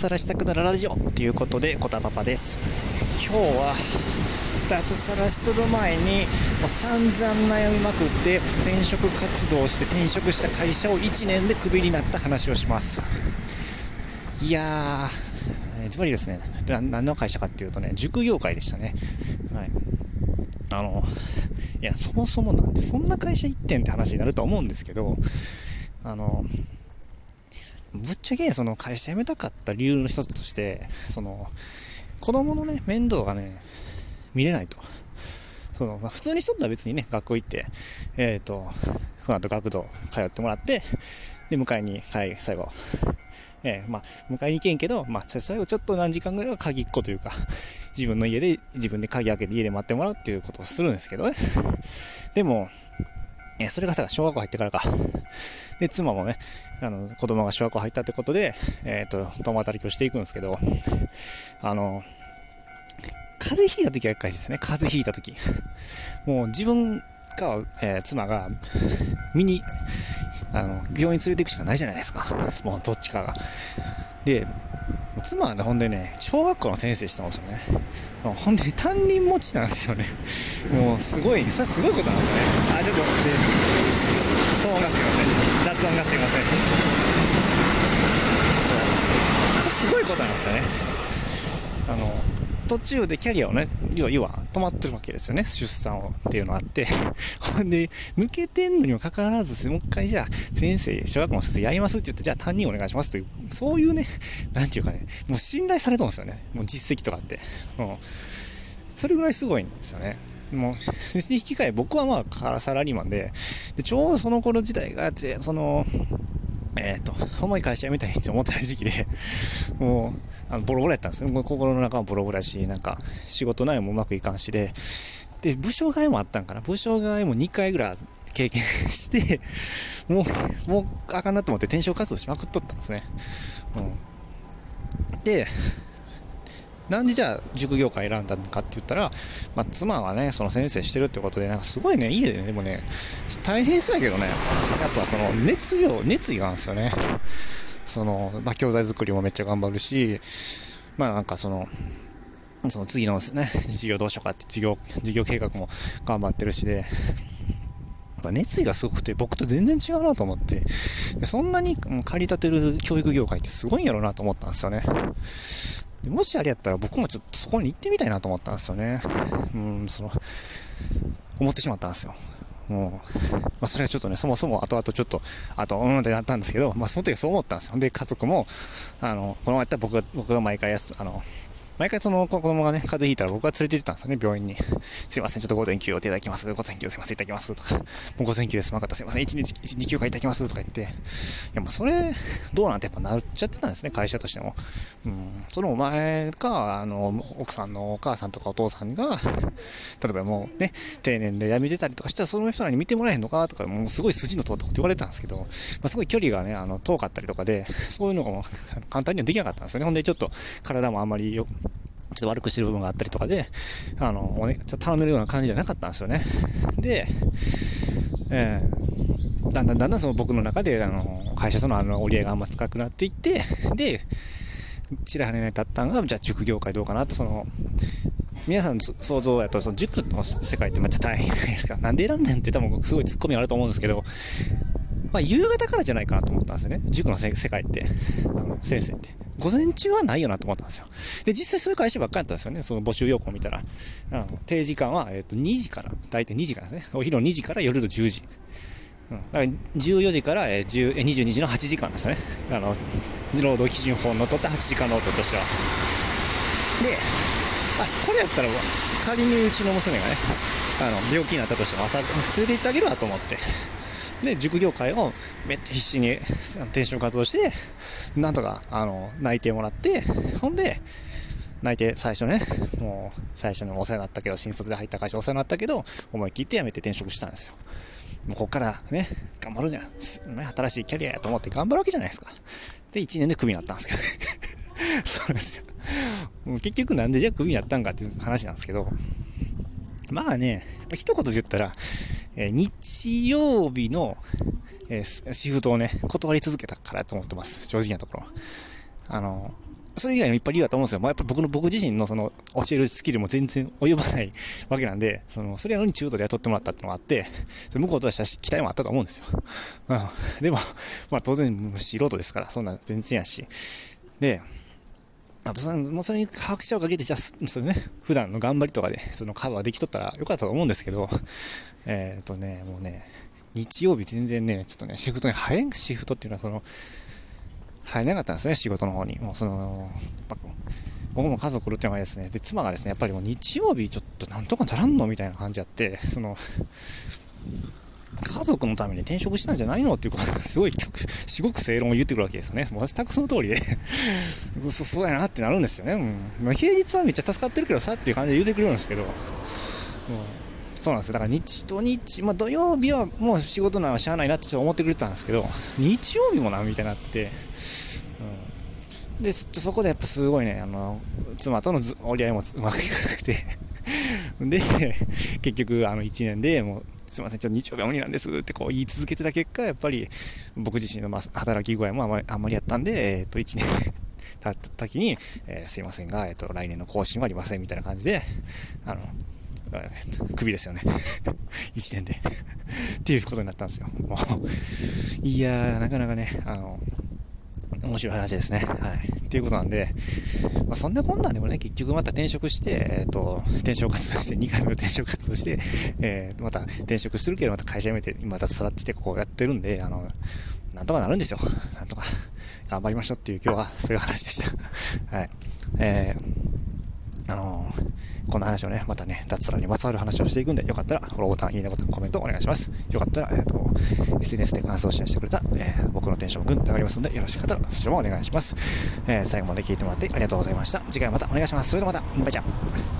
脱サラしたくなるラジオということで、コタパパです。今日は、脱サラしとる前に、もう散々悩みまくって、転職活動して転職した会社を1年でクビになった話をします。いやー、つまりですね、何の会社かっていうとね、塾業界でしたね。はい。あの、いや、そもそもなんでそんな会社行ってんって話になるとは思うんですけど、あの、ぶっちゃけその会社辞めたかった理由の一つとして、その、子供のね、面倒がね、見れないと。その、まあ、普通にしとったら別にね、学校行って、えっ、と、その後学童通ってもらって、で、迎えに、はい、最後、えーまあ、迎えに行けんけど、まあ、最後ちょっと何時間ぐらいは鍵っ子というか、自分の家で、自分で鍵開けて家で待ってもらうっていうことをするんですけどね。でも、えそれがさ、小学校入ってからか。で、妻もね、あの、子供が小学校入ったってことで、えっ、と、共働きをしていくんですけど、あの、風邪ひいた時は一回ですね、風邪ひいた時。もう自分か、えー妻が、見に、あの、病院連れて行くしかないじゃないですか。もうどっちかが。で、妻はね、ほんでね、小学校の先生してますよね。ほんで、担任持ちなんですよね。もう、すごい、それすごいことなんですよね。あ、ちょっと、で、騒音がすいません。雑音がすいません。そうそれすごいことなんですよね。あの、途中でキャリアをね、要は、要は止まってるわけですよね。出産をっていうのがあって。ほんで、抜けてんのにもかかわらず、もう一回じゃあ、先生、小学校の先生やりますって言って、じゃあ担任お願いしますという、そういうね、なんていうかね、もう信頼されてるんですよね。もう実績とかって。うん。それぐらいすごいんですよね。もう、で引き換え、僕はまあ、サラリーマンで、で、ちょうどその頃時代が、その、えっ、と、重い会社辞めたいって思った時期で、もう、あのボロボロやったんですね。心の中もボロボロやし、なんか、仕事内容もうまくいかんしで、で、部署替えもあったんかな。部署替えも2回ぐらい経験して、もう、もうあかんなと思って転職活動しまくっとったんですね。うん。で、なんでじゃあ塾業界選んだのかって言ったら、まあ、妻はね、その先生してるってことで、なんかすごいね、家でね、でもね、大変そうやけどね、やっぱその熱量、熱意があるんですよね。その、まあ、教材作りもめっちゃ頑張るし、まあなんかその、その次のね、事業どうしようかって事業、事業計画も頑張ってるしで、やっぱ熱意がすごくて僕と全然違うなと思って、そんなにうん駆り立てる教育業界ってすごいんやろうなと思ったんですよね。でもしあれやったら僕もちょっとそこに行ってみたいなと思ったんですよね。うん、その、思ってしまったんですよ。もう、まあ、それはちょっとね、そもそも後々ちょっと、あと、うんってなったんですけど、まあ、その時はそう思ったんですよ。で、家族も、あの、このままやったら僕が、僕が毎回やす、あの、毎回その子供がね、風邪ひいたら僕が連れて行ってたんですよね、病院に。すいません、ちょっと午前休をいただきます。午前休すいません、いただきます。とか、もう午前休ですまかったすいません、1日、1、2休暇いただきます。とか言って。いや、もうそれ、どうなんてやっぱなっちゃってたんですね、会社としても。うん。そのお前か、あの、奥さんのお母さんとかお父さんが、例えばもうね、定年で辞めてたりとかしたら、その人らに見てもらえへんのかとか、もうすごい筋の通ったこと言われたんですけど、まあ、すごい距離がね、あの、遠かったりとかで、そういうのも簡単にはできなかったんですよね。ほんで、ちょっと体もあんまりよ、ちょっと悪くしてる部分があったりとかで、あの、おね、ちょっと頼めるような感じじゃなかったんですよね。で、えーだんだんだんだんその僕の中で、あの、会社とのあの折り合いがあんま近くなっていって、で、ちらはね立ったのが、じゃあ塾業界どうかなと、その、皆さんの想像やと、その塾の世界ってめっちゃ大変じゃないですか。なんで選んでんって多分すごいツッコミあると思うんですけど、まあ夕方からじゃないかなと思ったんですよね。塾のせ世界って。あの、先生って。午前中はないよなと思ったんですよ。で、実際そういう会社ばっかりだったんですよね。その募集要項を見たら。あの定時間は、えっ、と、2時から、大体2時からですね。お昼の2時から夜の10時。うん、だから14時から、えーえ22時の8時間ですよね。あの、労働基準法のとった8時間労働としては。で、あ、これやったら、仮にうちの娘がね、あの、病気になったとしても朝、連れて行ってあげるわと思って。で、塾業界をめっちゃ必死に転職活動して、なんとか、あの、内定もらって、ほんで、内定最初ね、もう最初にお世話になったけど、新卒で入った会社お世話になったけど、思い切って辞めて転職したんですよ。もうここからね、頑張るには、す、新しいキャリアやと思って頑張るわけじゃないですか。で、1年でクビになったんですけどね。そうですよ。結局なんでじゃあクビになったんかっていう話なんですけど、まあね、一言で言ったら、え日曜日の、えシフトをね、断り続けたからと思ってます。正直なところ。あの、それ以外にもいっぱい理由だと思うんですよ。まあ、やっぱ僕の、僕自身のその、教えるスキルも全然及ばないわけなんで、その、それなのに中途で雇ってもらったってのがあって、それ向こうとした期待もあったと思うんですよ。うん。でも、まあ当然、素人ですから、そんな全然やし。で、あとその、もうそれに拍車をかけて、じゃあ、それね、普段の頑張りとかで、そのカバーできとったらよかったと思うんですけど、えっ、ー、とね、もうね、日曜日全然ね、ちょっとね、シフトに入れん、シフトっていうのはその、入れなかったんですね、仕事の方に。もうその、僕も家族いるってのがですね、で、妻がですね、やっぱりもう日曜日ちょっとなんとかならんのみたいな感じあって、その、家族のために転職したんじゃないのっていうことがすごい、至極正論を言ってくるわけですよね。もう全くその通りで。そ、そうやなってなるんですよね。うん、まあ、平日はめっちゃ助かってるけどさっていう感じで言うてくれるんですけど、うん、そうなんですよ。だから日と日、まあ土曜日はもう仕事ならしゃあないなってちょっと思ってくれてたんですけど、日曜日もな、みたいになってて、うん、で、そこでやっぱすごいね、あの、妻との折り合いもうまくいかなくて。で、結局、あの、1年でもう、すいません、ちょっと日曜日は無理なんですってこう言い続けてた結果、やっぱり僕自身の働き具合もあんまりやったんで、えっ、ー、と、1年経った時に、えー、すいませんが、えっ、ー、と、来年の更新はありませんみたいな感じで、あの、クビですよね。1年でっていうことになったんですよ。もう、いやー、なかなかね、あの、面白い話ですね。はい。っていうことなんで、まあ、そんなこんなんでもね、結局また転職して、えっ、ー、と、転職活動して、2回目の転職活動して、えー、また転職するけど、また会社辞めて、また座ってこうやってるんで、あの、なんとかなるんですよ。なんとか。頑張りましょうっていう今日はそういう話でした。はい。えー、あのーこの話をね、またね、脱サラにまつわる話をしていくんで、よかったらフォローボタン、いいねボタン、コメントお願いします。よかったら、えっ、ー、と、SNS で感想をシェアしてくれた、えー、僕のテンションぐんと上がりますので、よろしかったらそちらもお願いします。え、最後まで聞いてもらってありがとうございました。次回またお願いします。それではまた、バイチャ。